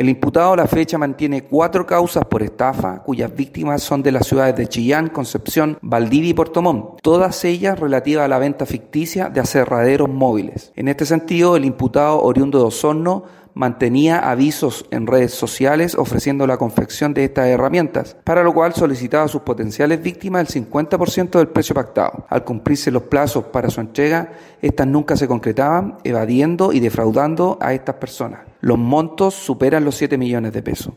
El imputado a la fecha mantiene cuatro causas por estafa, cuyas víctimas son de las ciudades de Chillán, Concepción, Valdivia y Puerto todas ellas relativas a la venta ficticia de aserraderos móviles. En este sentido, el imputado oriundo de Osorno mantenía avisos en redes sociales ofreciendo la confección de estas herramientas, para lo cual solicitaba a sus potenciales víctimas el 50% del precio pactado. Al cumplirse los plazos para su entrega, estas nunca se concretaban, evadiendo y defraudando a estas personas. Los montos superan los 7 millones de pesos.